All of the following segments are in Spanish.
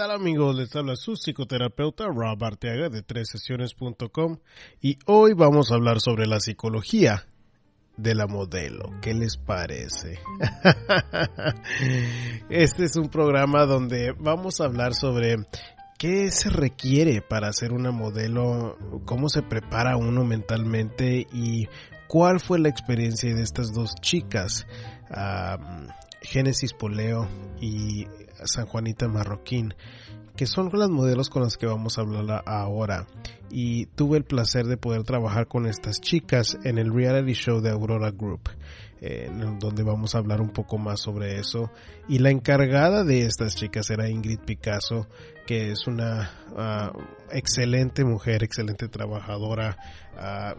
tal amigos? Les habla su psicoterapeuta Rob Arteaga de sesiones.com y hoy vamos a hablar sobre la psicología de la modelo. ¿Qué les parece? Este es un programa donde vamos a hablar sobre qué se requiere para ser una modelo, cómo se prepara uno mentalmente y cuál fue la experiencia de estas dos chicas. Génesis Poleo y San Juanita Marroquín, que son las modelos con las que vamos a hablar ahora. Y tuve el placer de poder trabajar con estas chicas en el reality show de Aurora Group, en donde vamos a hablar un poco más sobre eso. Y la encargada de estas chicas era Ingrid Picasso, que es una ah, excelente mujer, excelente trabajadora, ah,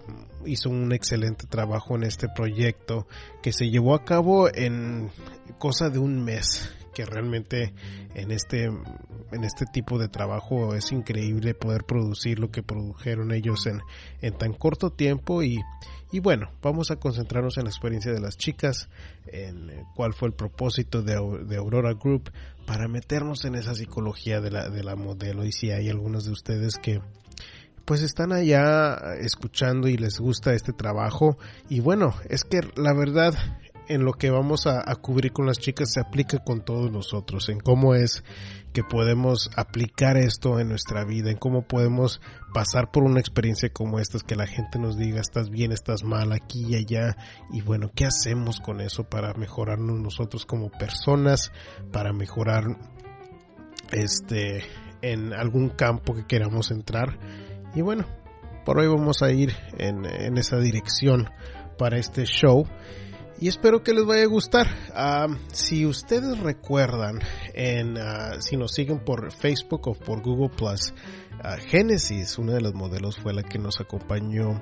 hizo un excelente trabajo en este proyecto que se llevó a cabo en cosa de un mes que realmente en este en este tipo de trabajo es increíble poder producir lo que produjeron ellos en, en tan corto tiempo. Y, y bueno, vamos a concentrarnos en la experiencia de las chicas, en eh, cuál fue el propósito de, de Aurora Group para meternos en esa psicología de la, de la modelo. Y si hay algunos de ustedes que pues están allá escuchando y les gusta este trabajo. Y bueno, es que la verdad en lo que vamos a, cubrir con las chicas se aplica con todos nosotros, en cómo es que podemos aplicar esto en nuestra vida, en cómo podemos pasar por una experiencia como esta, que la gente nos diga estás bien, estás mal, aquí y allá, y bueno, ¿qué hacemos con eso para mejorarnos nosotros como personas, para mejorar este en algún campo que queramos entrar? Y bueno, por hoy vamos a ir en, en esa dirección para este show y espero que les vaya a gustar. Ah, si ustedes recuerdan, en, ah, si nos siguen por Facebook o por Google Plus, uh, Genesis, una de los modelos, fue la que nos acompañó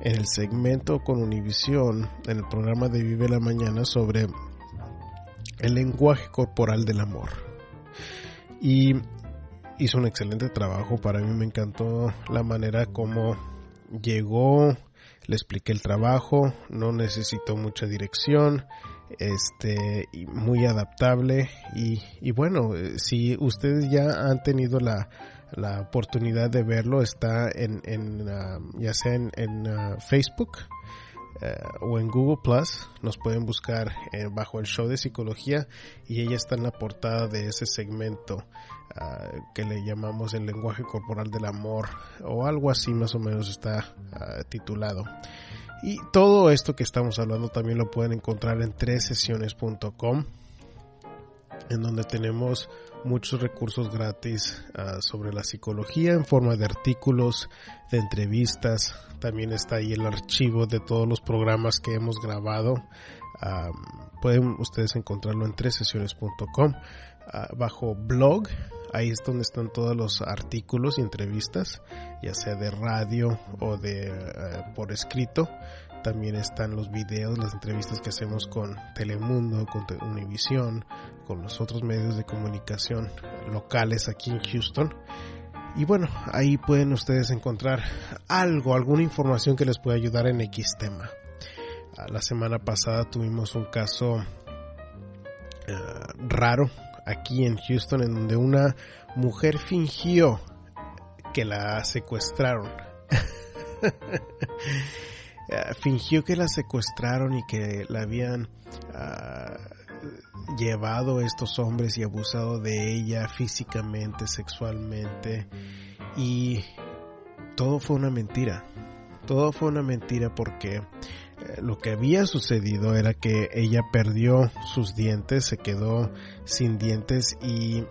en el segmento con Univision, en el programa de Vive la Mañana, sobre el lenguaje corporal del amor. Y hizo un excelente trabajo. Para mí me encantó la manera como llegó le expliqué el trabajo, no necesito mucha dirección, este, muy adaptable y, y bueno, eh, si ustedes ya han tenido la, la oportunidad de verlo, está en, en ah, ya sea en, en ah, Facebook, eh, o en Google Plus nos pueden buscar eh, bajo el show de psicología y ella está en la portada de ese segmento ah, que le llamamos el lenguaje corporal del amor o algo así más o menos está ah, titulado. Y todo esto que estamos hablando también lo pueden encontrar en tres sesiones.com en donde tenemos muchos recursos gratis ah, sobre la psicología en forma de artículos, de entrevistas. También está ahí el archivo de todos los programas que hemos grabado. Ah, pueden ustedes encontrarlo en tresesiones.com ah, bajo blog. Ahí es donde están todos los artículos y entrevistas, ya sea de radio o de por escrito. También están los videos, las entrevistas que hacemos con Telemundo, con Univision, con los otros medios de comunicación locales aquí en Houston. Y bueno, ahí pueden ustedes encontrar algo, alguna información que les pueda ayudar en X tema. Ah, la semana pasada tuvimos un caso eh, raro aquí en Houston en donde una mujer fingió que la secuestraron. Eh, fingió que la secuestraron y que la habían llevado estos hombres y abusado de ella físicamente, sexualmente y todo fue una mentira. Todo fue una mentira porque eh, lo que había sucedido era que ella perdió sus dientes, se quedó sin dientes y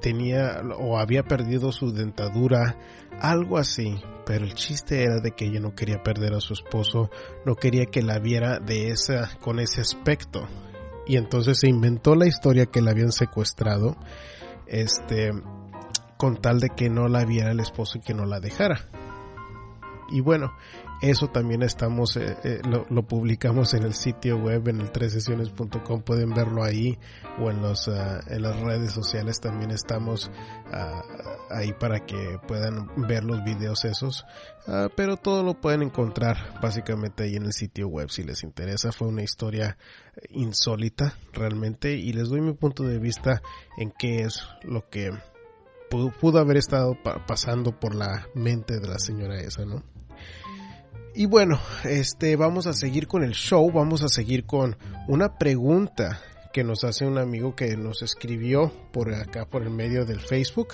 tenía o había perdido su dentadura, algo así. Pero el chiste era de que ella no quería perder a su esposo, no quería que la viera de esa, con ese aspecto. Y entonces se inventó la historia que la habían secuestrado, este, con tal de que no la viera el esposo y que no la dejara. Y bueno, eso también estamos, eh, eh, lo, publicamos en el sitio web, en el 3sesiones.com, pueden verlo ahí o en, los, ah, en las redes sociales también estamos ah, ahí para que puedan ver los videos esos. Ah, pero todo lo pueden encontrar básicamente ahí en el sitio web si les interesa. Fue una historia insólita realmente y les doy mi punto de vista en qué es lo que pudo, haber estado pasando por la mente de la señora esa, ¿no? Y bueno, este vamos a seguir con el show, vamos a seguir con una pregunta que nos hace un amigo que nos escribió por acá por el medio del Facebook.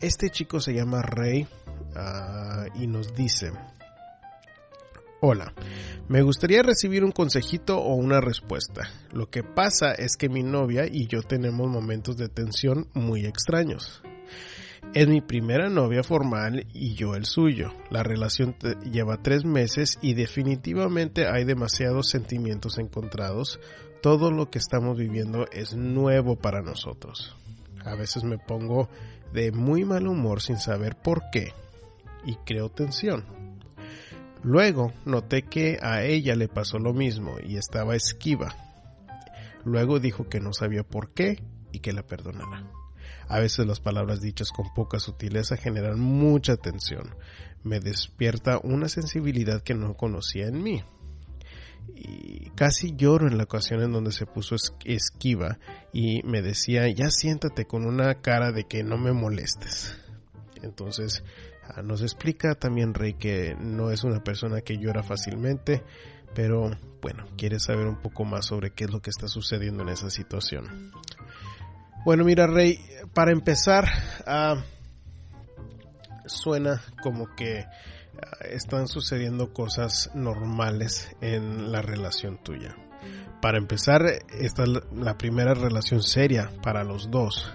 Este chico se llama Rey ah, y nos dice, Hola, me gustaría recibir un consejito o una respuesta. Lo que pasa es que mi novia y yo tenemos momentos de tensión muy extraños. Es mi primera novia formal y yo el suyo. La relación lleva tres meses y definitivamente hay demasiados sentimientos encontrados. Todo lo que estamos viviendo es nuevo para nosotros. A veces me pongo de muy mal humor sin saber por qué y creo tensión. Luego noté que a ella le pasó lo mismo y estaba esquiva. Luego dijo que no sabía por qué y que la perdonara. A veces las palabras dichas con poca sutileza generan mucha tensión. Me despierta una sensibilidad que no conocía en mí. Y casi lloro en la ocasión en donde se puso esquiva y me decía, ya siéntate con una cara de que no me molestes. Entonces ah, nos explica también Rey que no es una persona que llora fácilmente, pero bueno, quiere saber un poco más sobre qué es lo que está sucediendo en esa situación. Bueno, mira, Rey, para empezar, ah, suena como que ah, están sucediendo cosas normales en la relación tuya. Para empezar, esta es la primera relación seria para los dos.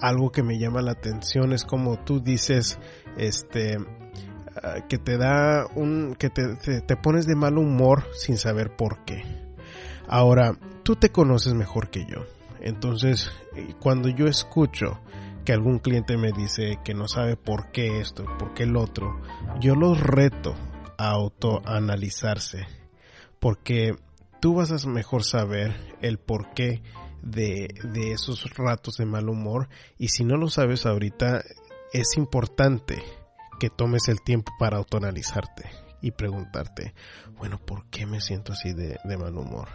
algo que me llama la atención es como tú dices, este, ah, que te da un, que te pones de mal humor sin saber por qué. Ahora, tú te conoces mejor que yo entonces, eh, cuando yo escucho que algún cliente me dice que no sabe por qué esto, por qué el otro, yo los reto a autoanalizarse, porque tú vas a mejor saber el porqué de, de esos ratos de mal humor y si no lo sabes ahorita, es importante que tomes el tiempo para autoanalizarte y preguntarte, bueno, ¿por qué me siento así de, de mal humor?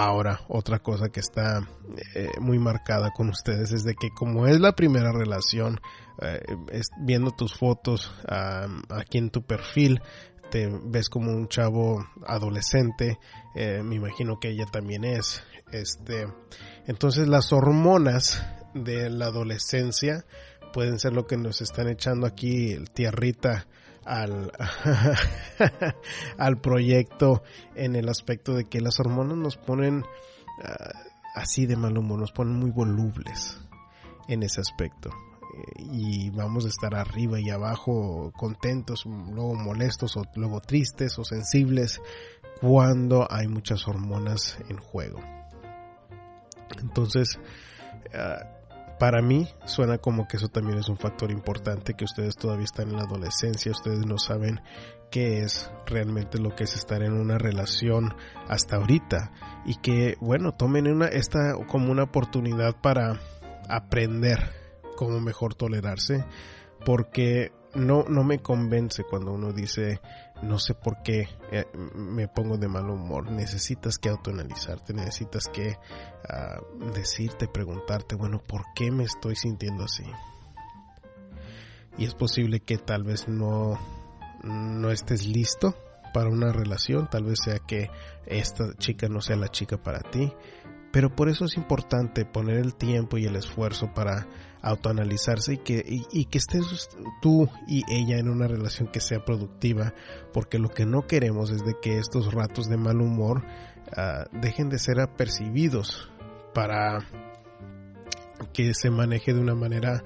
Ahora, otra cosa que está eh, muy marcada con ustedes es de que como es la primera relación, eh, viendo tus fotos aquí en tu perfil, te ves como un chavo adolescente, eh, me imagino que ella también es. Este, entonces las hormonas de la adolescencia pueden ser lo que nos están echando aquí tierrita al, al proyecto en el aspecto de que las hormonas nos ponen ah, así de mal humor, nos ponen muy volubles en ese aspecto. Eh, y vamos a estar arriba y abajo contentos, luego molestos o luego tristes o sensibles cuando hay muchas hormonas en juego. Entonces, ah, para mí suena como que eso también es un factor importante, que ustedes todavía están en la adolescencia, ustedes no saben qué es realmente lo que es estar en una relación hasta ahorita. Y que bueno, tomen una, esta como una oportunidad para aprender cómo mejor tolerarse, porque no, no me convence cuando uno dice no sé por qué eh, me pongo de mal humor. Necesitas que autoanalizarte, necesitas que ah, decirte, preguntarte, bueno, ¿por qué me estoy sintiendo así? Y es posible que tal vez no, no estés listo para una relación, tal vez sea que esta chica no sea la chica para ti, pero por eso es importante poner el tiempo y el esfuerzo para autoanalizarse y que, y, que estés tú y ella en una relación que sea productiva, porque lo que no queremos es de que estos ratos de mal humor ah, dejen de ser apercibidos para que se maneje de una manera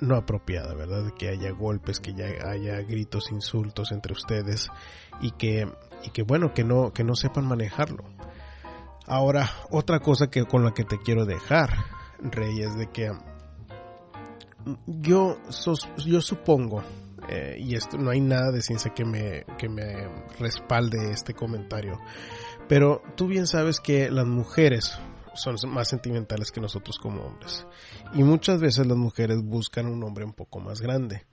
no apropiada, ¿verdad? Que haya golpes, que ya haya gritos, insultos entre ustedes y que, y que bueno, que no, que no sepan manejarlo. Ahora, otra cosa que con la que te quiero dejar, Rey, es de que yo, yo supongo, eh, y esto no hay nada de ciencia que me, que me respalde este comentario, pero tú bien sabes que las mujeres, son más sentimentales que nosotros como hombres. Y muchas veces las mujeres buscan un hombre un poco más grande.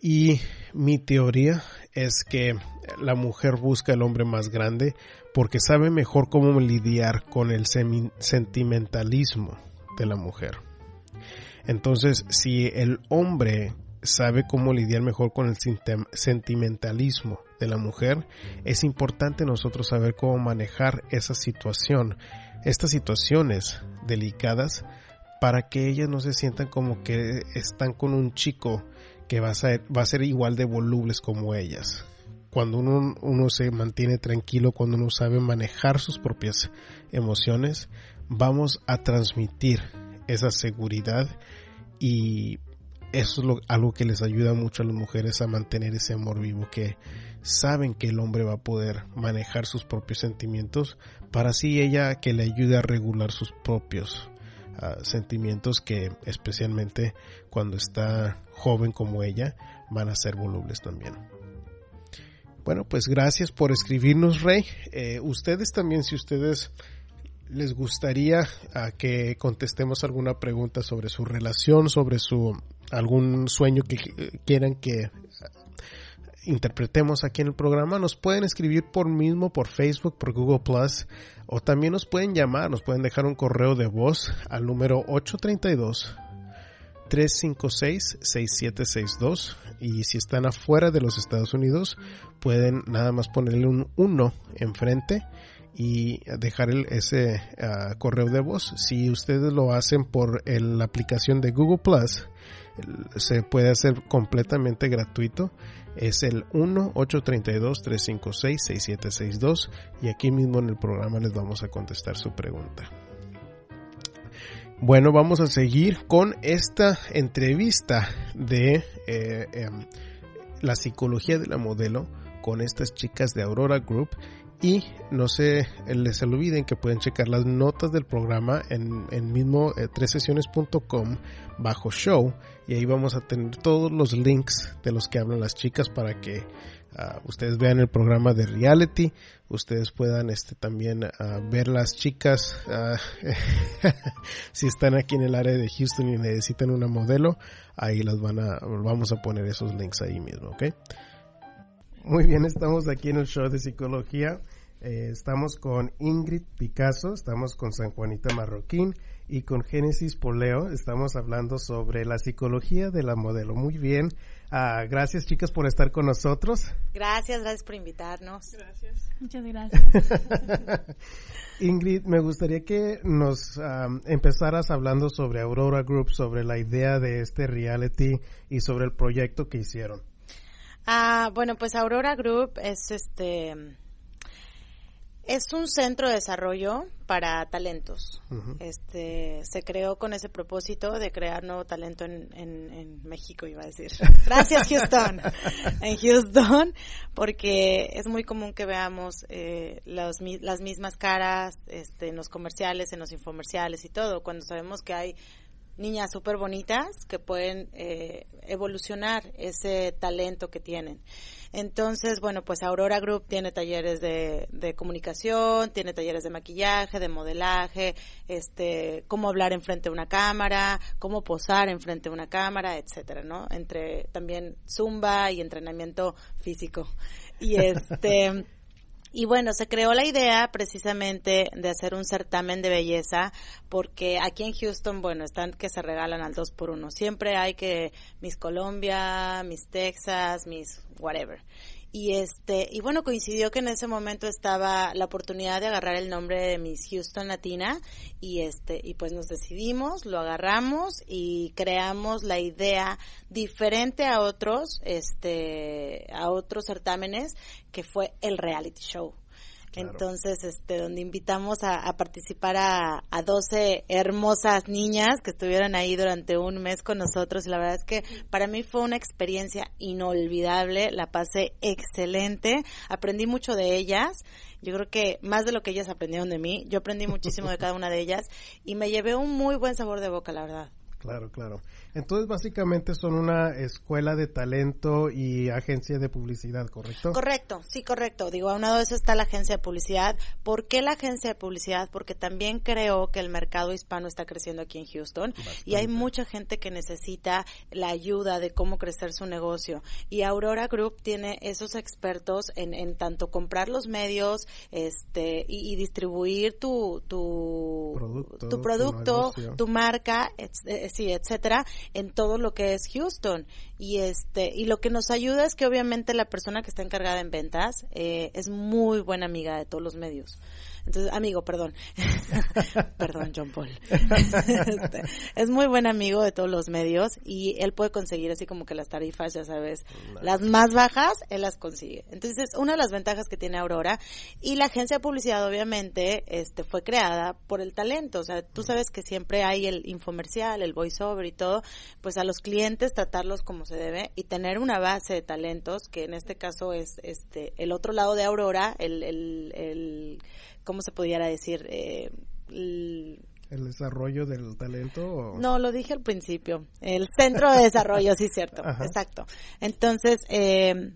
Y mi teoría es que la mujer busca el hombre más grande porque sabe mejor cómo lidiar con el sentimentalismo de la mujer. Entonces, si el hombre sabe cómo lidiar mejor con el sentimentalismo de la mujer, es importante nosotros saber cómo manejar esa situación estas situaciones delicadas para que ellas no se sientan como que están con un chico que va a ser, igual de volubles como ellas. Cuando uno se mantiene tranquilo, cuando uno sabe manejar sus propias emociones, vamos a transmitir esa seguridad y eso es algo que les ayuda mucho a las mujeres a mantener ese amor vivo, que saben que el hombre va a poder manejar sus propios sentimientos para así ella que le ayude a regular sus propios ah, sentimientos que especialmente cuando está joven como ella van a ser volubles también. Bueno, pues gracias por escribirnos, Rey. Eh, ustedes también, si ustedes les gustaría ah, que contestemos alguna pregunta sobre su relación, sobre su algún sueño que quieran que interpretemos aquí en el programa, nos pueden escribir por mismo por Facebook, por Google Plus, o también nos pueden llamar, nos pueden dejar un correo de voz al número 832 356 6762 y si están afuera de los Estados Unidos pueden nada más ponerle un 1 enfrente y dejar el, ese ah, correo de voz. Si ustedes lo hacen por la aplicación de Google Plus, se puede hacer completamente gratuito. Es el 1-832-356-6762 y aquí mismo en el programa les vamos a contestar su pregunta. Bueno, vamos a seguir con esta entrevista de eh, em, la psicología de la modelo con estas chicas de Aurora Group y no se les olviden que pueden checar las notas del programa en, en mismo eh, sesiones.com bajo show y ahí vamos a tener todos los links de los que hablan las chicas para que ah, ustedes vean el programa de reality, ustedes puedan este también ah, ver las chicas ah, si están aquí en el área de Houston y necesitan una modelo, ahí las van a vamos a poner esos links ahí mismo, ¿ok? Muy bien, estamos aquí en el show de psicología. Eh, estamos con Ingrid Picasso, estamos con San Juanita Marroquín y con Génesis Poleo. Estamos hablando sobre la psicología de la modelo. Muy bien. Ah, gracias, chicas, por estar con nosotros. Gracias, gracias por invitarnos. Gracias. Muchas gracias. Ingrid, me gustaría que nos empezaras hablando sobre Aurora Group, sobre la idea de este reality y sobre el proyecto que hicieron. Ah, bueno, pues Aurora Group es este es un centro de desarrollo para talentos. Este se creó con ese propósito de crear nuevo talento en, en, México, iba a decir. Gracias Houston, en Houston, porque es muy común que veamos eh, las mismas caras, este, en los comerciales, en los infomerciales y todo, cuando sabemos que hay niñas súper bonitas que pueden eh, evolucionar ese talento que tienen. Entonces, bueno, pues Aurora Group tiene talleres de, de, comunicación, tiene talleres de maquillaje, de modelaje, este, cómo hablar enfrente de una cámara, cómo posar enfrente de una cámara, etcétera, ¿no? Entre también zumba y entrenamiento físico. Y este Y bueno, se creó la idea precisamente de hacer un certamen de belleza porque aquí en Houston, bueno, están que se regalan al dos por uno. Siempre hay que Miss Colombia, Miss Texas, Miss whatever. Y este, y bueno, coincidió que en ese momento estaba la oportunidad de agarrar el nombre de Miss Houston Latina y este, y pues nos decidimos, lo agarramos y creamos la idea diferente a otros, este, a otros certámenes que fue el reality show. Entonces, este, donde invitamos a, participar a, a 12 hermosas niñas que estuvieron ahí durante un mes con nosotros. Y la verdad es que para mí fue una experiencia inolvidable, la pasé excelente, aprendí mucho de ellas. Yo creo que más de lo que ellas aprendieron de mí, yo aprendí muchísimo de cada una de ellas y me llevé un muy buen sabor de boca, la verdad. Claro, claro. Entonces, básicamente son una escuela de talento y agencia de publicidad, ¿correcto? Correcto, sí, correcto. Digo, a un lado de eso está la agencia de publicidad. ¿Por qué la agencia de publicidad? Porque también creo que el mercado hispano está creciendo aquí en Houston y hay mucha gente que necesita la ayuda de cómo crecer su negocio. Y Aurora Group tiene esos expertos en, en tanto comprar los medios este y, distribuir tu, tu producto, tu, producto, tu marca, eh, sí, etcétera en todo lo que es Houston. Y este y lo que nos ayuda es que obviamente la persona que está encargada en ventas eh, es muy buena amiga de todos los medios entonces, amigo, perdón. perdón, John Paul. Este, es muy buen amigo de todos los medios y él puede conseguir así como que las tarifas, ya sabes, las más bajas, él las consigue. Entonces, una de las ventajas que tiene Aurora y la agencia de publicidad, obviamente, este, fue creada por el talento. O sea, tú sabes que siempre hay el infomercial, el voiceover y todo, pues a los clientes tratarlos como se debe y tener una base de talentos, que en este caso es este, el otro lado de Aurora, el, el, el ¿cómo se pudiera decir? Eh, el, desarrollo del talento? No, lo dije al principio. El centro de desarrollo, sí, cierto. Exacto. Entonces, eh,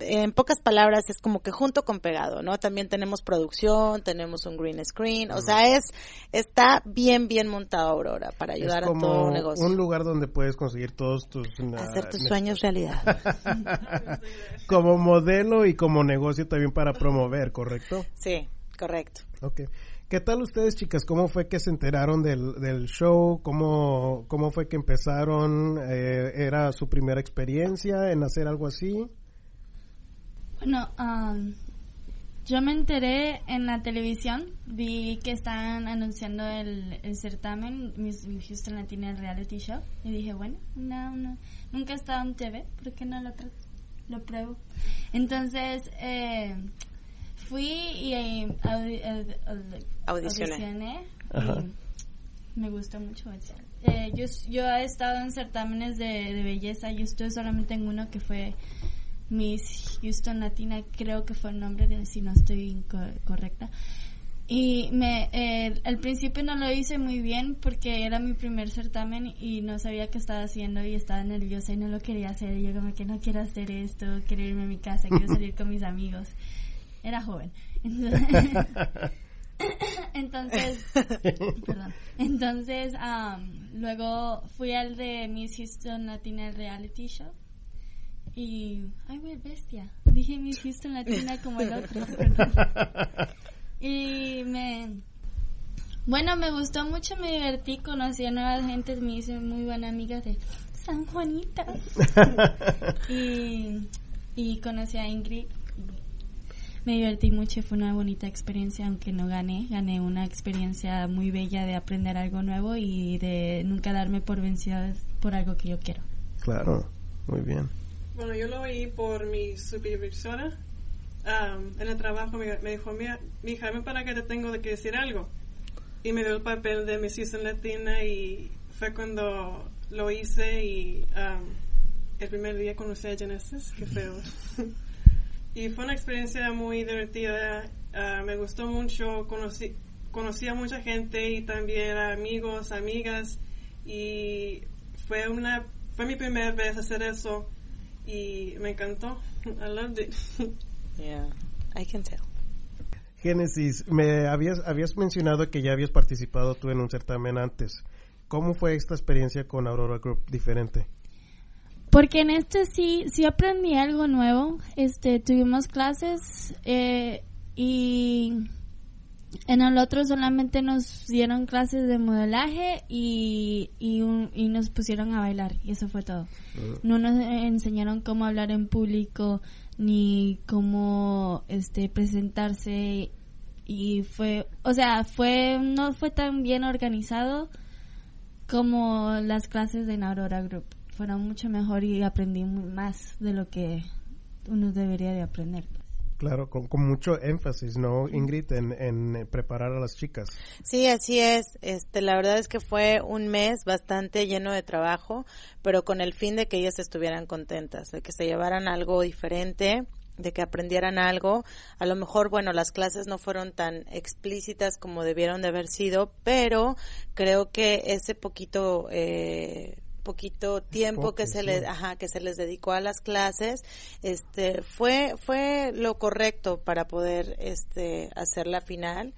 en pocas palabras, es como que junto con pegado, ¿no? También tenemos producción, tenemos un green screen, o sea, es está bien, bien montado Aurora para ayudar a todo el negocio. Un lugar donde puedes conseguir todos tus... Hacer tus sueños realidad. como modelo y como negocio también para promover, ¿correcto? Sí. Correcto. Ok. ¿Qué tal ustedes, chicas? ¿Cómo fue que se enteraron del, del show? ¿Cómo, ¿Cómo fue que empezaron? Eh, ¿Era su primera experiencia en hacer algo así? Bueno, um, yo me enteré en la televisión, vi que estaban anunciando el, el certamen, Miss Houston Latina Reality Show, y dije, bueno, no, no, nunca he estado en TV, ¿por qué no lo, lo pruebo? Entonces, eh, fui y eh, audicioné. y me gustó mucho. Eh, yo, yo he estado en certámenes de, belleza. Yo estuve solamente en uno que fue Miss Houston Latina, creo que fue el nombre, de, si no estoy correcta. Y me, eh, al principio no lo hice muy bien porque era mi primer certamen y no sabía qué estaba haciendo y estaba nerviosa y no lo quería hacer. Y yo como que no quiero hacer esto, quiero irme a mi casa, quiero salir con mis amigos era joven. Entonces, perdón. Entonces, luego fui al de Miss Houston Latina Reality Show. Y, ay, güey, bestia. Dije Miss Houston Latina como el otro. y me, bueno, me gustó mucho, me divertí, conocí a nuevas gentes, me hice muy buena amiga de San Juanita. y, y conocí a Ingrid me divertí mucho, fue una bonita experiencia, aunque no gané, gané una experiencia muy bella de aprender algo nuevo y de nunca darme por vencida por algo que yo quiero. Claro, muy bien. Bueno, yo lo oí por mi supervisora. en el trabajo me, dijo, mira, mi hija, para que te tengo de que decir algo. Y me dio el papel de mi Season Latina y fue cuando lo hice y el primer día conocí a Genesis, que feo. y fue una experiencia muy divertida. Ah, me gustó mucho, conocí, conocí a mucha gente y también a amigos, amigas y fue una fue mi primera vez hacer eso y me encantó. I loved it. Yeah, I can tell. Génesis, me habías habías mencionado que ya habías participado tú en un certamen antes. ¿Cómo fue esta experiencia con Aurora Group diferente? Porque en este sí, sí aprendí algo nuevo. Este, tuvimos clases eh, y en el otro solamente nos dieron clases de modelaje y, y, nos pusieron a bailar y eso fue todo. Ah. No nos enseñaron cómo hablar en público ni cómo este presentarse y fue, o sea, fue no fue tan bien organizado como las clases de Aurora Group fueron mucho mejor y aprendí más de lo que uno debería de aprender. Claro, con, con, mucho énfasis, ¿no, Ingrid, en, en, preparar a las chicas? Sí, así es. Este, la verdad es que fue un mes bastante lleno de trabajo, pero con el fin de que ellas estuvieran contentas, de que se llevaran algo diferente, de que aprendieran algo. A lo mejor, bueno, las clases no fueron tan explícitas como debieron de haber sido, pero creo que ese poquito eh, poquito tiempo que se les ajá, que se les dedicó a las clases este fue fue lo correcto para poder este hacer la final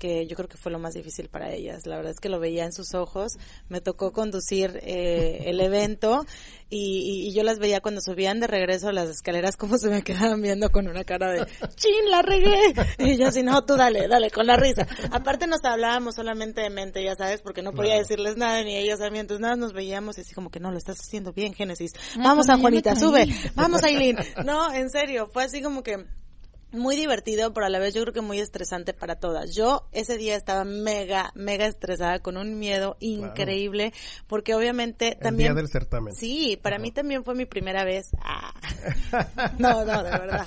que yo creo que fue lo más difícil para ellas. La verdad es que lo veía en sus ojos. Me tocó conducir eh, el evento y, yo las veía cuando subían de regreso a las escaleras como se me quedaban viendo con una cara de ¡Chin, la regué! Y yo así, no, tú dale, dale, con la risa. Aparte nos hablábamos solamente de mente, ya sabes, porque no podía decirles nada ni ellas a mí. Entonces nada, nos veíamos y así como que no, lo estás haciendo bien, Génesis. Vamos a Juanita, sube. Vamos, Aileen. No, en serio, fue así como que muy divertido, pero a la vez yo creo que muy estresante para todas. Yo ese día estaba mega, mega estresada con un miedo increíble, porque obviamente también... Día del certamen. Sí, para mí también fue mi primera vez. Ah. No, no, de verdad.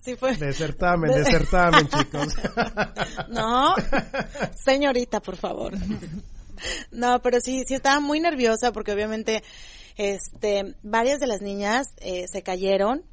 Sí fue. De certamen, de certamen, chicos. No, señorita, por favor. No, pero sí, sí estaba muy nerviosa porque obviamente, este, varias de las niñas eh, se cayeron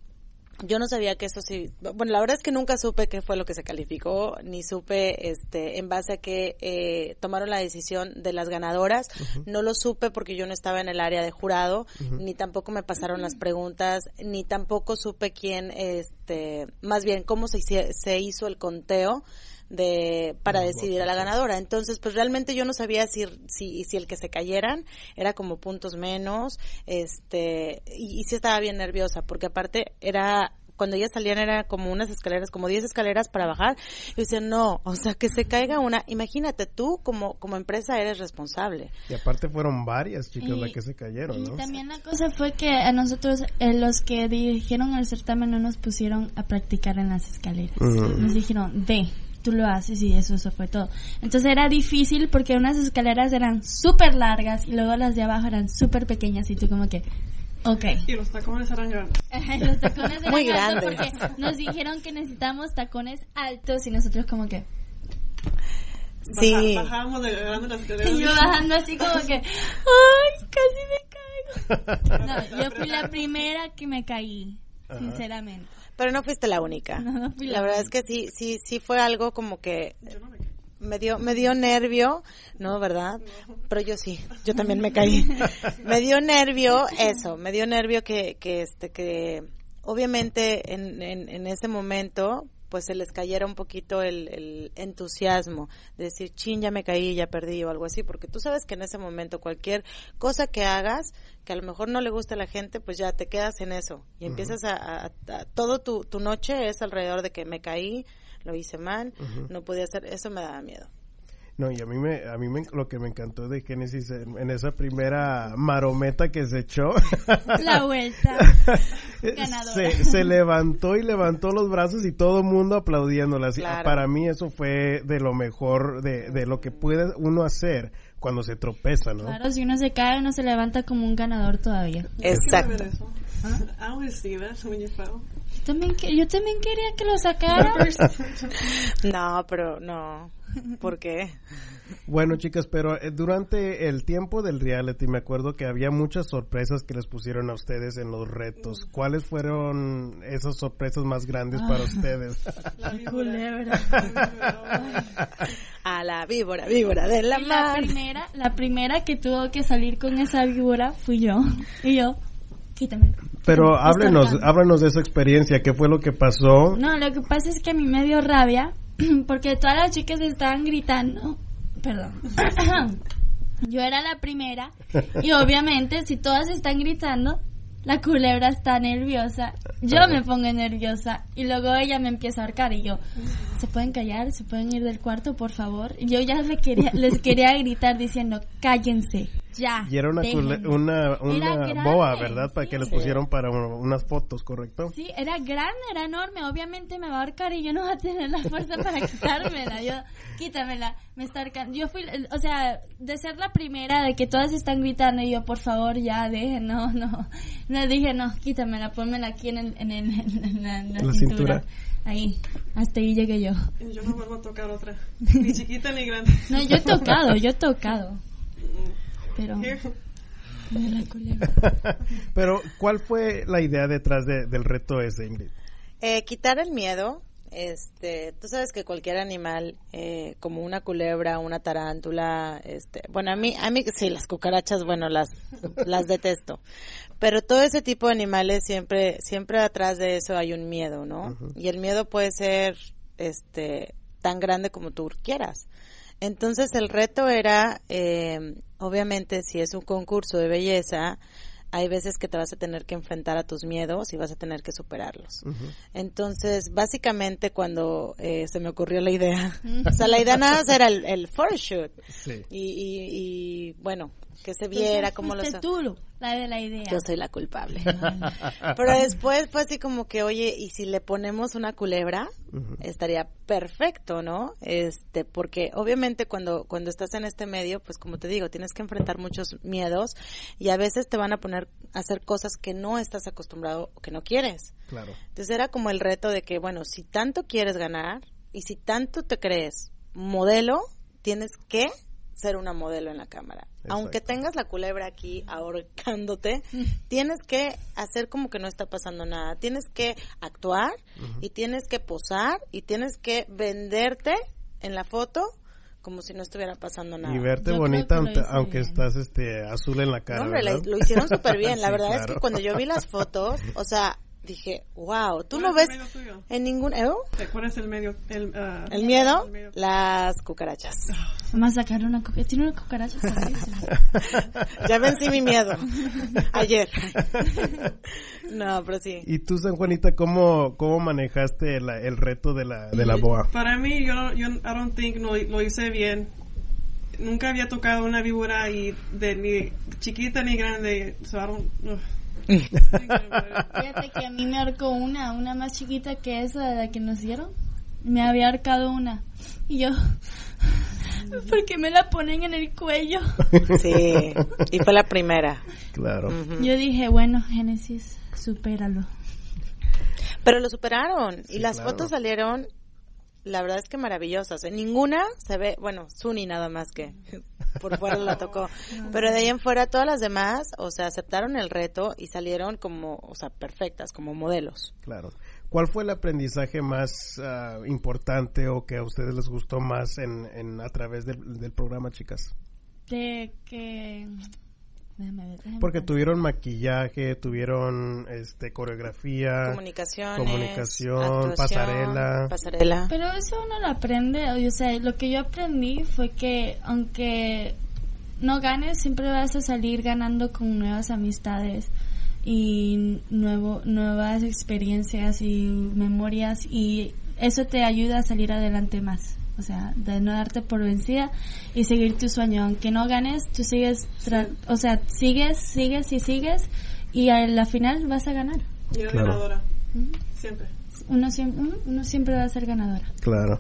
yo no sabía que eso sí, bueno, la verdad es que nunca supe qué fue lo que se calificó, ni supe este en base a que eh, tomaron la decisión de las ganadoras, no lo supe porque yo no estaba en el área de jurado, ni tampoco me pasaron las preguntas, ni tampoco supe quién, este, más bien cómo se, se hizo el conteo de para decidir a la ganadora. Entonces, pues realmente yo no sabía si, si, si el que se cayeran era como puntos menos, este, y, y sí estaba bien nerviosa, porque aparte era cuando ellas salían era como unas escaleras, como 10 escaleras para bajar. Y dice, no, o sea, que se caiga una. Imagínate, tú como, como empresa eres responsable. Y aparte fueron varias chicas las que se cayeron, Y también la cosa fue que a nosotros, eh, los que dirigieron el certamen, no nos pusieron a practicar en las escaleras. Nos dijeron, ve, tú lo haces y eso, eso fue todo. Entonces era difícil porque unas escaleras eran súper largas y luego las de abajo eran súper pequeñas y tú como que... Ok. Y los tacones eran grandes. los tacones eran Muy grandes. Porque nos dijeron que necesitamos tacones altos y nosotros como que... Sí. bajábamos de las escaleras. Y yo bajando así como que... ¡Ay, casi me caigo! No, yo fui la primera que me caí, sinceramente. Pero no fuiste la única. la, verdad es que sí, sí, sí fue algo como que me dio, me dio nervio, ¿no? ¿Verdad? Pero yo sí, yo también me caí. me dio nervio eso, me dio nervio que, que este, que obviamente en, en, en ese momento, pues se les cayera un poquito el, el, entusiasmo de decir, chin, ya me caí, ya perdí o algo así, porque tú sabes que en ese momento cualquier cosa que hagas que a lo mejor no le gusta a la gente, pues ya te quedas en eso y empiezas a, a, todo tu, tu noche es alrededor de que me caí, lo hice mal, no podía hacer, eso me daba miedo. No, y a mí me, a mí me, lo que me encantó de Genesis en, esa primera marometa que se echó. La vuelta. Ganadora. Se, se, levantó y levantó los brazos y todo el mundo aplaudiéndola. Para mí eso fue de lo mejor, de, de lo que puede uno hacer cuando se tropeza, ¿no? Claro, si uno se cae, uno se levanta como un ganador todavía. Exacto. I always see that when you fell. Yo también, yo también quería que lo sacara. no, pero no. ¿Por qué? Bueno, chicas, pero eh, durante el tiempo del reality me acuerdo que había muchas sorpresas que les pusieron a ustedes en los retos. ¿Cuáles fueron esas sorpresas más grandes para ustedes? La víbora. a la víbora, víbora de la, la primera, la primera que tuvo que salir con esa víbora fui yo. Y yo, quítame. Pero háblenos, háblanos de esa experiencia, ¿qué fue lo que pasó? No, lo que pasa es que a mí me dio rabia porque todas las chicas estaban gritando. Perdón. Yo era la primera y obviamente si todas están gritando, la culebra está nerviosa, yo me pongo nerviosa y luego ella me empieza a ahorcar y yo, ¿se pueden callar? ¿Se pueden ir del cuarto, por favor? Y yo ya les quería, les quería gritar diciendo, cállense, Ya. Y era una, una, Era boa, ¿verdad? Para sí. que le pusieron para un- unas fotos, ¿correcto? Sí, era grande, era enorme. Obviamente me va a ahorcar y yo no voy a tener la fuerza para quitármela. Yo, quítamela, me está ahorcando. Yo fui, o sea, de ser la primera, de que todas están gritando y yo, por favor, ya, deje, no, no. No, dije, no, quítamela, pónmela aquí en, el, en, el, en la, en la La cintura. cintura. Ahí, hasta ahí llegué yo. Yo no vuelvo a tocar otra. Ni chiquita ni grande. No, yo he tocado, yo he tocado. Pero, Here. de la culebra. Pero, ¿cuál fue la idea detrás de- del reto ese, Ingrid? Eh, quitar el miedo. Este, tú sabes que cualquier animal, eh, como una culebra, una tarántula, este, bueno, a mí, a mí sí, las cucarachas, bueno, las, las detesto. Pero todo ese tipo de animales siempre, siempre atrás de eso hay un miedo, ¿no? Y el miedo puede ser, este, tan grande como tú quieras. Entonces el reto era, eh, obviamente, si es un concurso de belleza, hay veces que te vas a tener que enfrentar a tus miedos y vas a tener que superarlos. Entonces, básicamente, cuando eh, se me ocurrió la idea, o sea, la idea nada más era el, el photoshoot Sí. y, y, y, bueno, que se viera cómo lo Fuiste tú, la de la idea. yo soy la culpable. Pero después fue así como que, oye, y si le ponemos una culebra, estaría perfecto, ¿no? Este, porque obviamente cuando, cuando estás en este medio, pues como te digo, tienes que enfrentar muchos miedos y a veces te van a poner a hacer cosas que no estás acostumbrado o que no quieres. Claro. Entonces era como el reto de que, bueno, si tanto quieres ganar y si tanto te crees modelo, tienes que ser una modelo en la cámara. Aunque tengas la culebra aquí ahorcándote, tienes que hacer como que no está pasando nada. Tienes que actuar y tienes que posar y tienes que venderte en la foto como si no estuviera pasando nada. Y verte Yo bonita aunque, bien. estás este azul en la cara. No, hombre, lo hicieron súper bien. La Sí, verdad es que cuando yo vi las fotos, o sea, dije, wow, tú ¿Cuál no es ves en ningún... ¿eh? ¿Cuál es el medio? El, ah, El miedo, el medio. las cucarachas. A sacar una cucaracha. Tiene una cucaracha. Ya vencí mi miedo. Ayer. No, pero sí. Y tú, San Juanita, ¿cómo, cómo manejaste la- el reto de la, de la boa? Para mí, yo, no- yo I don't think no, lo hice bien. Nunca había tocado una víbora y de ni chiquita ni grande. So I don't- ugh. Fíjate que a mí me arcó una, una más chiquita que esa de la que nos dieron. Me había arcado una. Y yo, ¿por qué me la ponen en el cuello? Sí. Y fue la primera. Claro. Yo dije, bueno, Génesis, supéralo. Pero lo superaron. y Sí, las claro. fotos salieron, la verdad es que maravillosas. En ninguna se ve, bueno, Suni nada más que por fuera la tocó. Pero de ahí en fuera, todas las demás, o sea, aceptaron el reto y salieron como, o sea, perfectas, como modelos. Claro. ¿Cuál fue el aprendizaje más ah, importante o que a ustedes les gustó más en, en a través del, del programa, chicas? De que... Porque tuvieron maquillaje, tuvieron este coreografía. Comunicación. Pasarela. Pero eso uno lo aprende, o sea, lo que yo aprendí fue que aunque no ganes, siempre vas a salir ganando con nuevas amistades y nuevo, nuevas experiencias y memorias y eso te ayuda a salir adelante más. O sea, de no darte por vencida y seguir tu sueño. Aunque no ganes, tú sigues, tra- o sea, sigues, sigues y sigues y a la final vas a ganar. Y era Claro. ganadora. Siempre. Uno, siem- uno, uno siempre va a ser ganadora. Claro.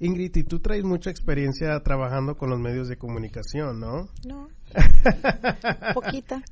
Ingrid, y tú traes mucha experiencia trabajando con los medios de comunicación, ¿no? No. Poquita.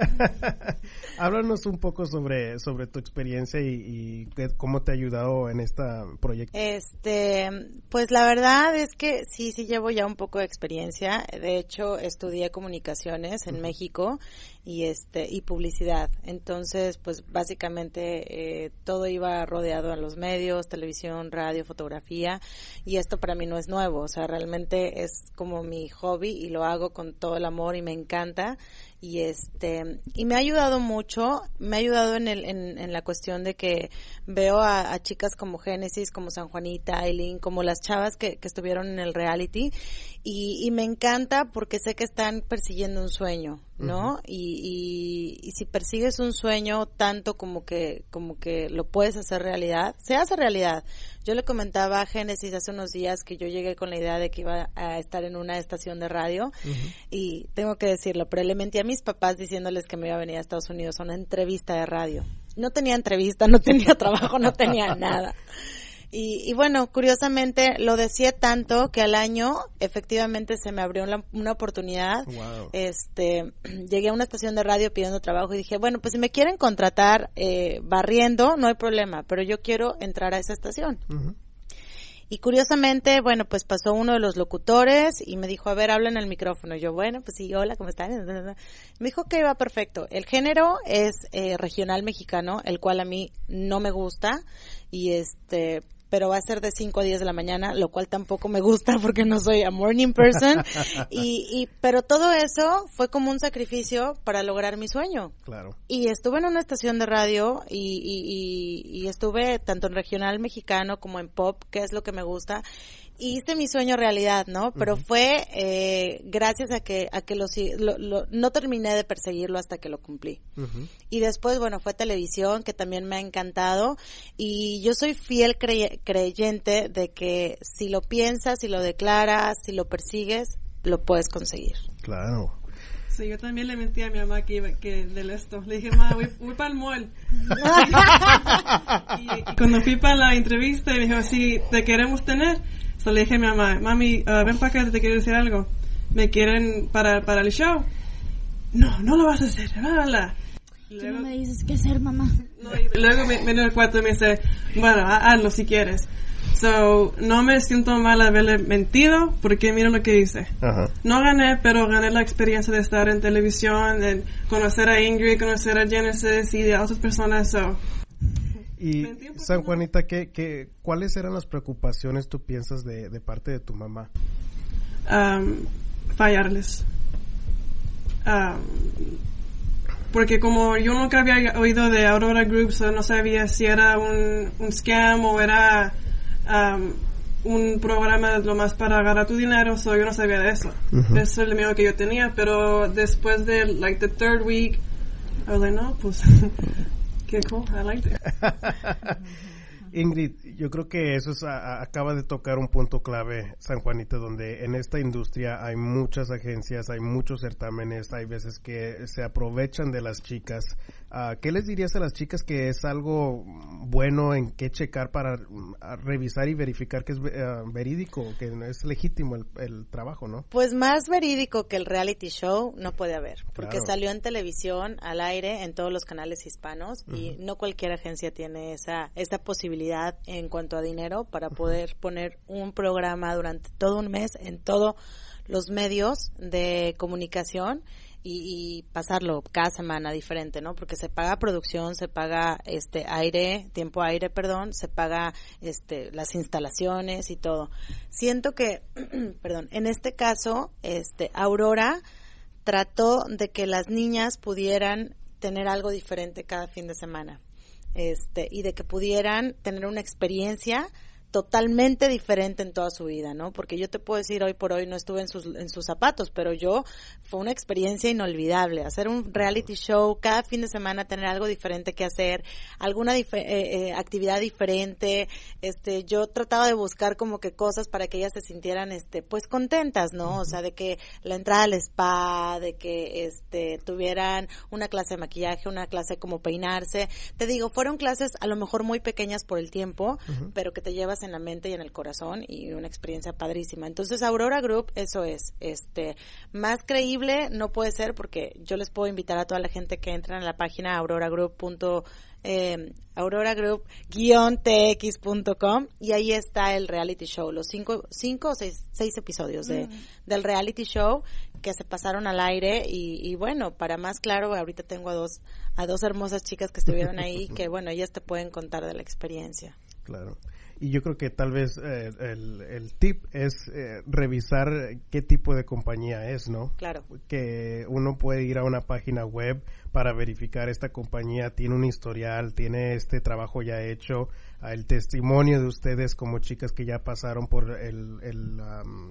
Háblanos un poco sobre, sobre tu experiencia y, cómo te ha ayudado en este proyecto. Este, pues la verdad es que sí, sí llevo ya un poco de experiencia. De hecho, estudié comunicaciones en México y este y publicidad. Entonces, pues básicamente eh, todo iba rodeado a los medios, televisión, radio, fotografía y esto para mí no es nuevo. O sea, realmente es como mi hobby y lo hago con todo el amor y me encanta y este y me ha ayudado mucho me ha ayudado en el en, en la cuestión de que veo a, a chicas como Génesis como San Juanita Aileen como las chavas que, que estuvieron en el reality y, y me encanta porque sé que están persiguiendo un sueño ¿no? y, y, si persigues un sueño tanto como que, como que lo puedes hacer realidad, se hace realidad. Yo le comentaba a Génesis hace unos días que yo llegué con la idea de que iba a estar en una estación de radio y tengo que decirlo, pero le mentí a mis papás diciéndoles que me iba a venir a Estados Unidos a una entrevista de radio. No tenía entrevista, no tenía trabajo, no tenía nada. Y, bueno, curiosamente lo decía tanto que al año efectivamente se me abrió una, oportunidad. Este, llegué a una estación de radio pidiendo trabajo y dije, bueno, pues si me quieren contratar eh, barriendo, no hay problema, pero yo quiero entrar a esa estación. Y curiosamente, bueno, pues pasó uno de los locutores y me dijo, a ver, habla en el micrófono. yo, bueno, pues sí, hola, ¿cómo están? Me dijo que iba perfecto. El género es eh, regional mexicano, el cual a mí no me gusta. Y este, pero va a ser de 5 a 10 de la mañana, lo cual tampoco me gusta porque no soy a morning person. y, y, pero todo eso fue como un sacrificio para lograr mi sueño. Claro. Y estuve en una estación de radio y, y, y estuve tanto en regional mexicano como en pop, que es lo que me gusta hice mi sueño realidad, ¿no? Pero fue eh, gracias a que a que lo, no terminé de perseguirlo hasta que lo cumplí. Y después, bueno, fue televisión que también me ha encantado y yo soy fiel creyente de que si lo piensas, si lo declaras, si lo persigues, lo puedes conseguir. Claro. Sí, yo también le mentí a mi mamá que, que del esto. Le dije, mamá, voy, para el mall. y, cuando fui para la entrevista, me dijo, sí, te queremos tener So le dije a mi mamá, mami, uh, ven para acá, te quiero decir algo. ¿Me quieren para, para el show? No, no lo vas a hacer, nada. Luego, no me dices qué hacer, mamá. luego me, viene al cuarto y me dice, bueno, hazlo si quieres. So, no me siento mal haberle mentido porque mira lo que hice. No gané, pero gané la experiencia de estar en televisión, de conocer a Ingrid, conocer a Genesis y de otras personas. So, y San Juanita, ¿qué, qué, ¿cuáles eran las preocupaciones tú piensas de, de parte de tu mamá? Um, fallarles. Um, porque como yo nunca había oído de Aurora Group, no sabía si era un, un scam o era um, un programa lo más para agarrar tu dinero, so yo no sabía de eso. Eso es el miedo que yo tenía, pero después de like the third week, I was like, no, pues Qué cool, I liked it. Ingrid, yo creo que eso acaba de tocar un punto clave, San Juanito, donde en esta industria hay muchas agencias, hay muchos certámenes, hay veces que se aprovechan de las chicas. Uh, ¿Qué les dirías a las chicas que es algo bueno en qué checar para mm, revisar y verificar que es uh, verídico, que es legítimo el, trabajo, no? Pues más verídico que el reality show no puede haber, porque salió en televisión, al aire, en todos los canales hispanos y no cualquier agencia tiene esa, esa posibilidad en cuanto a dinero para poder poner un programa durante todo un mes en todos los medios de comunicación y, pasarlo cada semana diferente, ¿no? Porque se paga producción, se paga este aire, tiempo aire, perdón, se paga este las instalaciones y todo. Siento que, perdón, en este caso, este Aurora trató de que las niñas pudieran tener algo diferente cada fin de semana este, y de que pudieran tener una experiencia totalmente diferente en toda su vida, ¿no? Porque yo te puedo decir, hoy por hoy no estuve en sus, en sus zapatos, pero yo fue una experiencia inolvidable. Hacer un reality show, cada fin de semana tener algo diferente que hacer, alguna eh, eh, actividad diferente. Este, yo trataba de buscar como que cosas para que ellas se sintieran, este, pues contentas, ¿no? O sea, de que la entrada al spa, de que, este, tuvieran una clase de maquillaje, una clase como peinarse. Te digo, fueron clases a lo mejor muy pequeñas por el tiempo, pero que te llevas en la mente y en el corazón y una experiencia padrísima. Entonces, Aurora Group, eso es, este, más creíble no puede ser porque yo les puedo invitar a toda la gente que entra en la página auroragroup.com eh, auroragroup-tx.com y ahí está el reality show, los cinco, cinco o seis, seis episodios de, mm. del reality show que se pasaron al aire y, y, bueno, para más claro, ahorita tengo a dos, a dos hermosas chicas que estuvieron ahí que bueno, ellas te pueden contar de la experiencia. Claro. Y yo creo que tal vez eh, el, el, tip es eh, revisar qué tipo de compañía es, ¿no? Claro. Que uno puede ir a una página web para verificar esta compañía tiene un historial, tiene este trabajo ya hecho, el testimonio de ustedes como chicas que ya pasaron por el, el,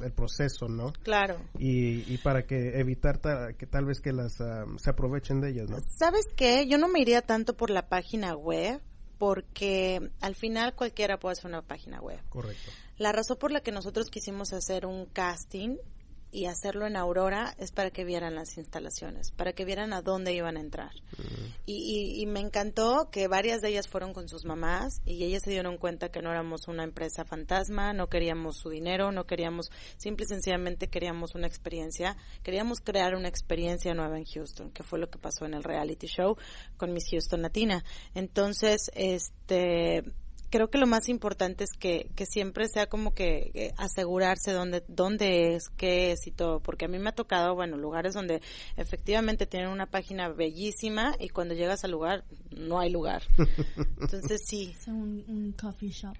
el proceso, ¿no? Claro. Y, y para que evitar que tal vez que las se aprovechen de ellas, ¿no? ¿Sabes qué? Yo no me iría tanto por la página web porque al final cualquiera puede hacer una página web. Correcto. La razón por la que nosotros quisimos hacer un casting y hacerlo en Aurora es para que vieran las instalaciones, para que vieran a dónde iban a entrar. y, y, me encantó que varias de ellas fueron con sus mamás y ellas se dieron cuenta que no éramos una empresa fantasma, no queríamos su dinero, no queríamos, simple y sencillamente queríamos una experiencia, queríamos crear una experiencia nueva en Houston, que fue lo que pasó en el reality show con Miss Houston Latina. Entonces, este creo que lo más importante es que, que siempre sea como que, asegurarse dónde, dónde es, qué es y todo, porque a mí me ha tocado, bueno, lugares donde efectivamente tienen una página bellísima y cuando llegas al lugar no hay lugar. Entonces sí. Es un, coffee shop.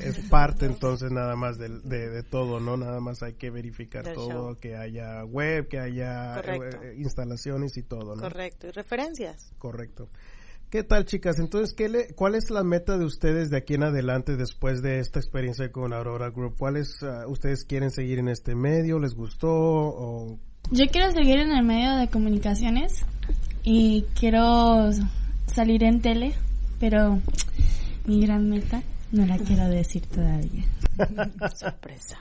Es parte entonces nada más de, de, todo, ¿no? Nada más hay que verificar todo, que haya web, que haya eh, instalaciones y todo, ¿no? Correcto, y referencias. Correcto. ¿Qué tal, chicas? Entonces, ¿qué le, ¿cuál es la meta de ustedes de aquí en adelante después de esta experiencia con Aurora Group? ¿Cuáles uh, ustedes quieren seguir en este medio? ¿Les gustó? O... Yo quiero seguir en el medio de comunicaciones y quiero salir en tele, pero mi gran meta no la quiero decir todavía. Sorpresa.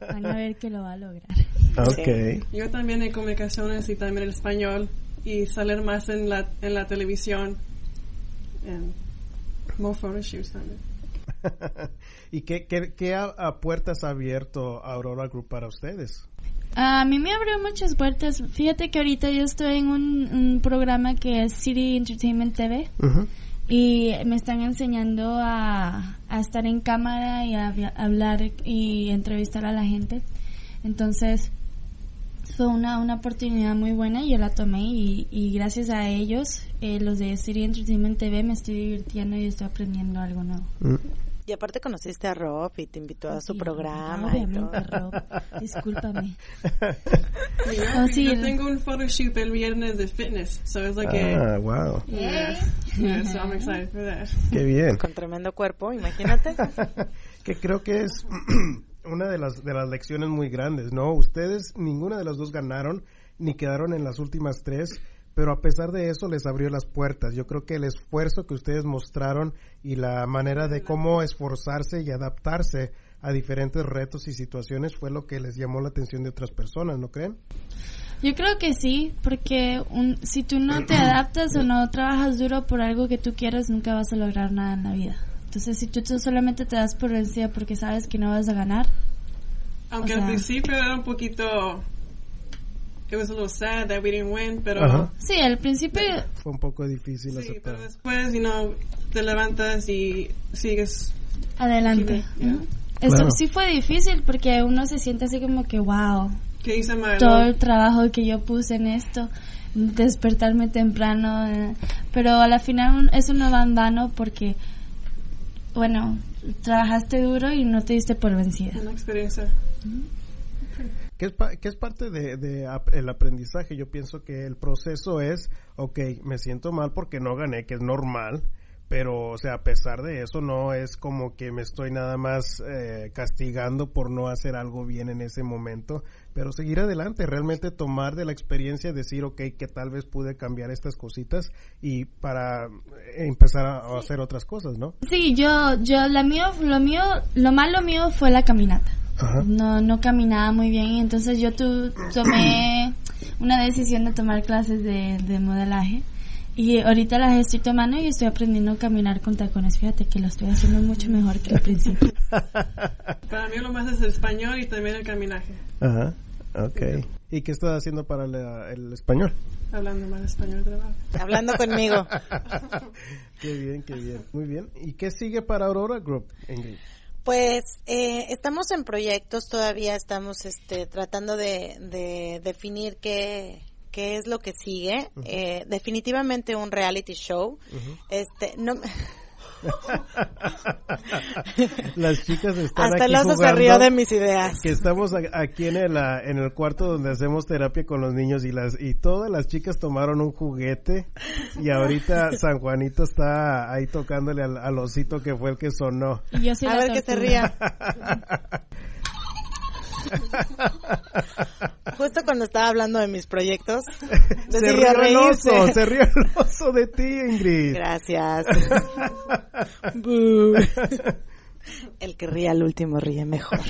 Van a ver que lo va a lograr. Ok. Yo también en comunicaciones y también en español y salir más en la, en la televisión. En more photoshoots también. ¿Y qué, qué, qué a, puertas ha abierto Aurora Group para ustedes? A mí me abrió muchas puertas. Fíjate que ahorita yo estoy en un, programa que es City Entertainment TV. Y me están enseñando a, a, estar en cámara y a hablar y entrevistar a la gente. Entonces, fue una, una oportunidad muy buena y yo la tomé y, y gracias a ellos, eh, los de City Entertainment TV, me estoy divirtiendo y estoy aprendiendo algo nuevo. Mm. Y aparte conociste a Rob y te invitó a su programa. Obviamente, Rob. Discúlpame. oh, sí, yo tengo un photoshoot el viernes de fitness. So it's like ah, wow. Yeah. yeah. So I'm excited for that. Qué bien. Con tremendo cuerpo, imagínate. que creo que es una de las, de las lecciones muy grandes, ¿no? Ustedes, ninguna de las dos ganaron, ni quedaron en las últimas tres, pero a pesar de eso les abrió las puertas. Yo creo que el esfuerzo que ustedes mostraron y la manera de cómo esforzarse y adaptarse a diferentes retos y situaciones fue lo que les llamó la atención de otras personas, ¿no creen? Yo creo que sí, porque un, si tú no te adaptas o no trabajas duro por algo que tú quieras, nunca vas a lograr nada en la vida. Entonces, si tú solamente te das por vencida porque sabes que no vas a ganar. Aunque al principio era un poquito. It was a little sad that we didn't win, pero. Sí, al principio. Fue un poco difícil sí, pero después, you know, te levantas y sigues. Adelante. Eso sí fue difícil porque uno se siente así como que, wow. ¿Qué hice mal? Todo el trabajo que yo puse en esto despertarme temprano, eh, pero a la final eso no va en vano porque bueno, trabajaste duro y no te diste por vencida. Una experiencia. ¿Qué es, ¿Qué es, parte de, de el aprendizaje? Yo pienso que el proceso es, ok, me siento mal porque no gané, que es normal, pero, o sea, a pesar de eso, no es como que me estoy nada más eh, castigando por no hacer algo bien en ese momento, pero seguir adelante, realmente tomar de la experiencia, decir, ok, que tal vez pude cambiar estas cositas y para empezar a, hacer otras cosas, ¿no? Sí, yo, yo, la mío, lo mío, lo malo mío fue la caminata. No, no caminaba muy bien y entonces yo tu, tomé una decisión de tomar clases de, de modelaje y ahorita las estoy tomando y estoy aprendiendo a caminar con tacones. Fíjate que lo estoy haciendo mucho mejor que al principio. para mí lo más es el español y también el caminaje. Ajá, ok. ¿Y qué estás haciendo para el español? Hablando más español trabajo. Hablando conmigo. qué bien, qué bien. Muy bien. ¿Y qué sigue para Aurora Group, Ingrid? Pues eh, estamos en proyectos todavía, estamos este, tratando de, de definir qué, qué es lo que sigue. eh, definitivamente un reality show. Este, no. Las chicas están Hasta aquí el oso se rió de mis ideas. Que estamos aquí en el, en el cuarto donde hacemos terapia con los niños y las y todas las chicas tomaron un juguete y ahorita San Juanito está ahí tocándole al, al osito que fue el que sonó. Y yo soy A la ver que se ría. Justo cuando estaba hablando de mis proyectos, Se rió el oso, se rió el oso de ti, Ingrid. Gracias. El que ríe al último ríe mejor.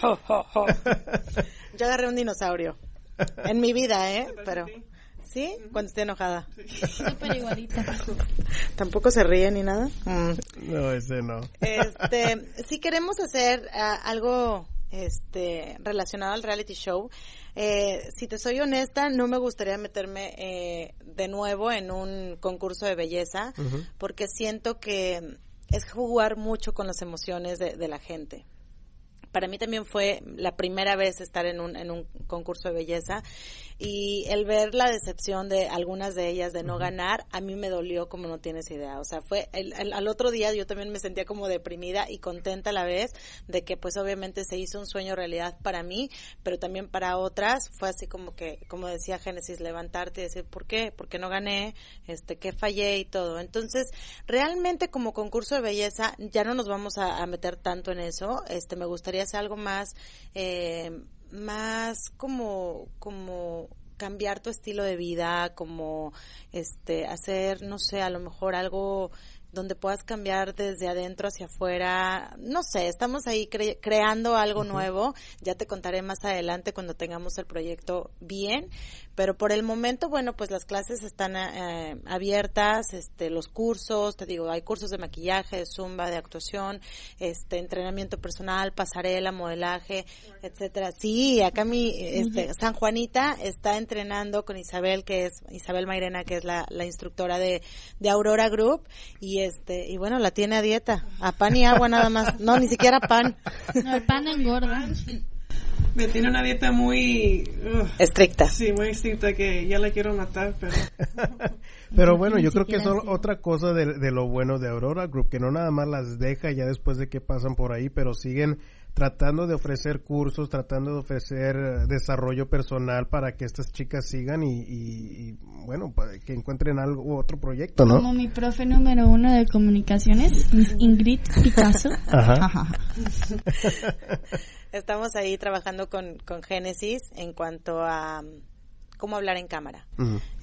Jo, jo, jo. Yo agarré un dinosaurio. En mi vida, ¿eh? Pero... ¿Sí? Cuando estoy enojada. Súper igualita. ¿Tampoco se ríe ni nada? Mm. No, ese no. Este, si queremos hacer ah, algo este relacionado al reality show, eh, si te soy honesta, no me gustaría meterme eh, de nuevo en un concurso de belleza, porque siento que es jugar mucho con las emociones de, de la gente. Para mí también fue la primera vez estar en un, en un concurso de belleza y el ver la decepción de algunas de ellas de no ganar, a mí me dolió como no tienes idea. O sea, fue el, el- al otro día yo también me sentía como deprimida y contenta a la vez de que pues obviamente se hizo un sueño realidad para mí, pero también para otras fue así como que, como decía Génesis, levantarte y decir, ¿por qué? ¿Por qué no gané? Este, ¿qué fallé y todo? Entonces, realmente como concurso de belleza ya no nos vamos a, a meter tanto en eso. Este, me gustaría hacer algo más, eh, más como, como cambiar tu estilo de vida, como este, hacer, no sé, a lo mejor algo donde puedas cambiar desde adentro hacia afuera. No sé, estamos ahí cre- creando algo nuevo. Ya te contaré más adelante cuando tengamos el proyecto bien. Pero por el momento, bueno, pues las clases están eh, abiertas, este, los cursos, te digo, hay cursos de maquillaje, de zumba, de actuación, este, entrenamiento personal, pasarela, modelaje, etcétera. Sí, acá mi, este, San Juanita está entrenando con Isabel, que es Isabel Mairena, que es la, la instructora de, de Aurora Group, y este, y bueno, la tiene a dieta, a pan y agua nada más, no, ni siquiera pan, No, el pan engorda. Me tiene una dieta muy... estricta. sí, muy estricta que ya la quiero matar, pero... Pero bueno, yo creo que es otra cosa de, de lo bueno de Aurora Group, que no nada más las deja ya después de que pasan por ahí, pero siguen tratando de ofrecer cursos, tratando de ofrecer eh, desarrollo personal para que estas chicas sigan y, y- y, bueno, para que encuentren algo, otro proyecto, ¿no? Como mi profe número uno de comunicaciones, Ingrid Picasso. Ajá. Estamos ahí trabajando con, con Génesis en cuanto a cómo hablar en cámara.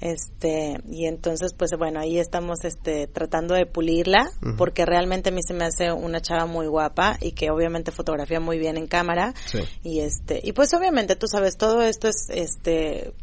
Este, y entonces, pues bueno, ahí estamos este, tratando de pulirla, porque realmente a mí se me hace una chava muy guapa y que obviamente fotografía muy bien en cámara. Sí. Y este, y pues obviamente tú sabes, todo esto es este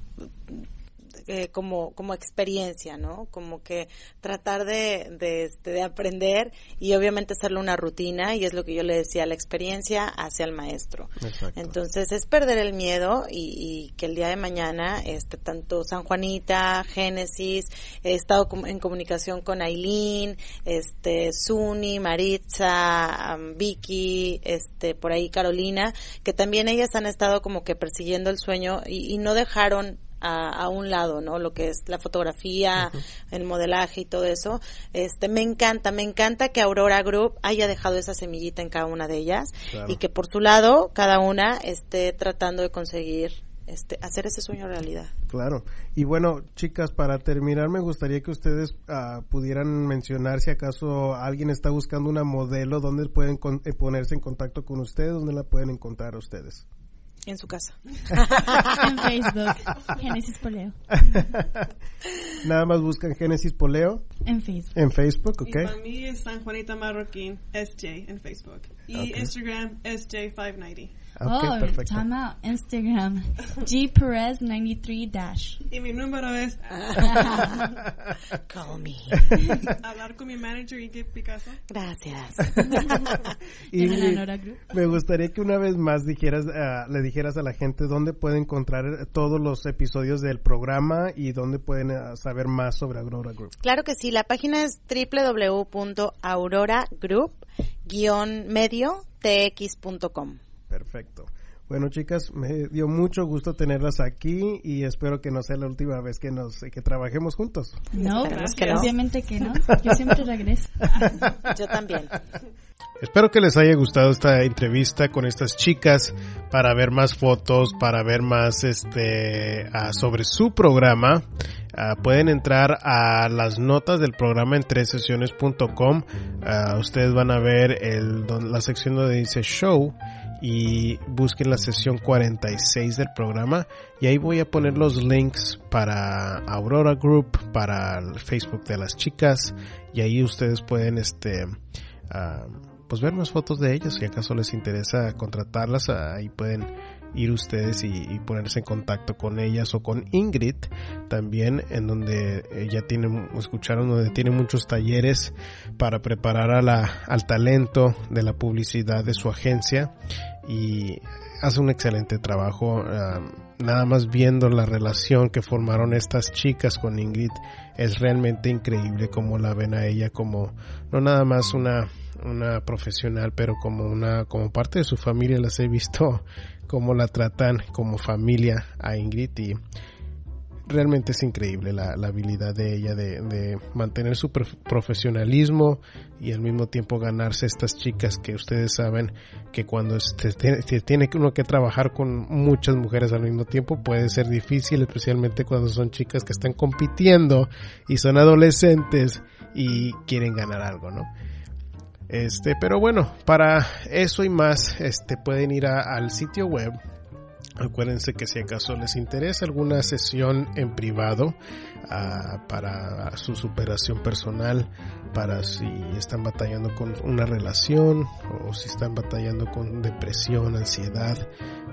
eh, como como experiencia, ¿no? Como que tratar de, de, este, de aprender y obviamente hacerlo una rutina y es lo que yo le decía, la experiencia hacia el maestro. Exacto. Entonces es perder el miedo y, y que el día de mañana, este, tanto San Juanita, Génesis, he estado en comunicación con Aileen, este, Suni, Maritza, Vicky, este, por ahí Carolina, que también ellas han estado como que persiguiendo el sueño y, y no dejaron a, a un lado, ¿no? Lo que es la fotografía, el modelaje y todo eso. Este, me encanta, me encanta que Aurora Group haya dejado esa semillita en cada una de ellas Claro. y que por su lado cada una esté tratando de conseguir este hacer ese sueño realidad. Claro. Y bueno, chicas, para terminar, me gustaría que ustedes ah, pudieran mencionar si acaso alguien está buscando una modelo, dónde pueden con- eh, ponerse en contacto con ustedes, dónde la pueden encontrar a ustedes. En su casa. en Facebook. Génesis Poleo. Nada más buscan Génesis Poleo En Facebook. en Facebook, Y ¿ok? para mí es San Juanita Marroquín, SJ en Facebook. Y Ok. Instagram, SJ590. Ok, oh, perfecto. time out. Instagram. G Perez 93 dash. Y mi número es Call me. hablar con mi manager y que Picasso. Gracias. Group. me gustaría que una vez más dijeras, ah, le dijeras a la gente dónde puede encontrar todos los episodios del programa y dónde pueden ah, saber más sobre Aurora Group. Claro que sí, la página es www.auroragroup-medio-tx.com. Perfecto. Bueno, chicas, me dio mucho gusto tenerlas aquí y espero que no sea la última vez que nos que trabajemos juntos. No, obviamente que no. Yo siempre regreso. Yo también. Espero que les haya gustado esta entrevista con estas chicas para ver más fotos, para ver más este ah, sobre su programa. Ah, pueden entrar a las notas del programa en tresesiones.com. Uh, ustedes van a ver el, la sección donde dice show y busquen la sesión 46 del programa. Y ahí voy a poner los links para Aurora Group, para el Facebook de las chicas y ahí ustedes pueden este pues ver más fotos de ellas si acaso les interesa contratarlas ahí pueden ir ustedes y, ponerse en contacto con ellas o con Ingrid también en donde ella tiene escucharon donde tiene muchos talleres para preparar a la, al talento de la publicidad de su agencia y hace un excelente trabajo nada más viendo la relación que formaron estas chicas con Ingrid es realmente increíble como la ven a ella como no nada más una una profesional, pero como una, como parte de su familia las he visto cómo la tratan como familia a Ingrid y realmente es increíble la, habilidad de ella de, mantener su profesionalismo y al mismo tiempo ganarse estas chicas que ustedes saben que cuando se tiene, tiene uno que trabajar con muchas mujeres al mismo tiempo puede ser difícil, especialmente cuando son chicas que están compitiendo y son adolescentes y quieren ganar algo, ¿no? Este, pero bueno, para eso y más, este, pueden ir al sitio web. Acuérdense que si acaso les interesa alguna sesión en privado ah, para su superación personal, para si están batallando con una relación o si están batallando con depresión, ansiedad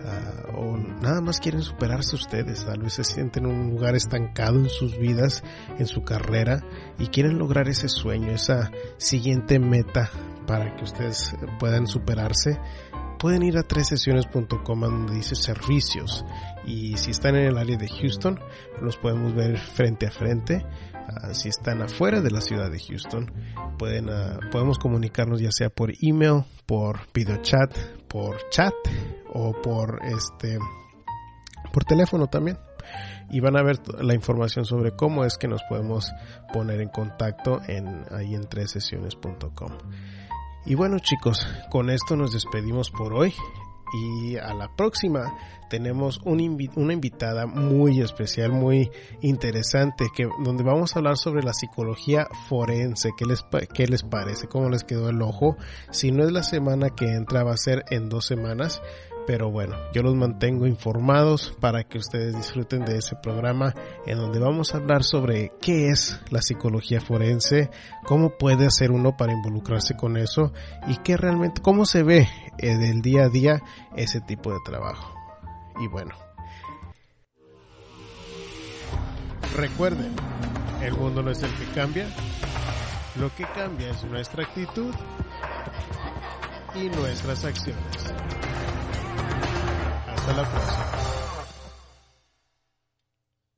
ah, o nada más quieren superarse ustedes, tal vez se sienten en un lugar estancado en sus vidas, en su carrera y quieren lograr ese sueño, esa siguiente meta para que ustedes puedan superarse, pueden ir a tresesiones.com donde dice servicios y si están en el área de Houston los podemos ver frente a frente. Uh, si están afuera de la ciudad de Houston, pueden, uh, podemos comunicarnos ya sea por email, por video chat, por chat o por este por teléfono también y van a ver la información sobre cómo es que nos podemos poner en contacto en ahí en tresesiones.com. Y bueno chicos, con esto nos despedimos por hoy y a la próxima tenemos una invitada muy especial, muy interesante, que, donde vamos a hablar sobre la psicología forense. ¿Qué les, ¿Qué les parece? ¿Cómo les quedó el ojo? Si no es la semana que entra, va a ser en dos semanas. Pero bueno, yo los mantengo informados para que ustedes disfruten de ese programa en donde vamos a hablar sobre qué es la psicología forense, cómo puede hacer uno para involucrarse con eso y qué realmente, cómo se ve del día a día ese tipo de trabajo. Y bueno, recuerden, el mundo no es el que cambia, lo que cambia es nuestra actitud y nuestras acciones. Hasta la próxima.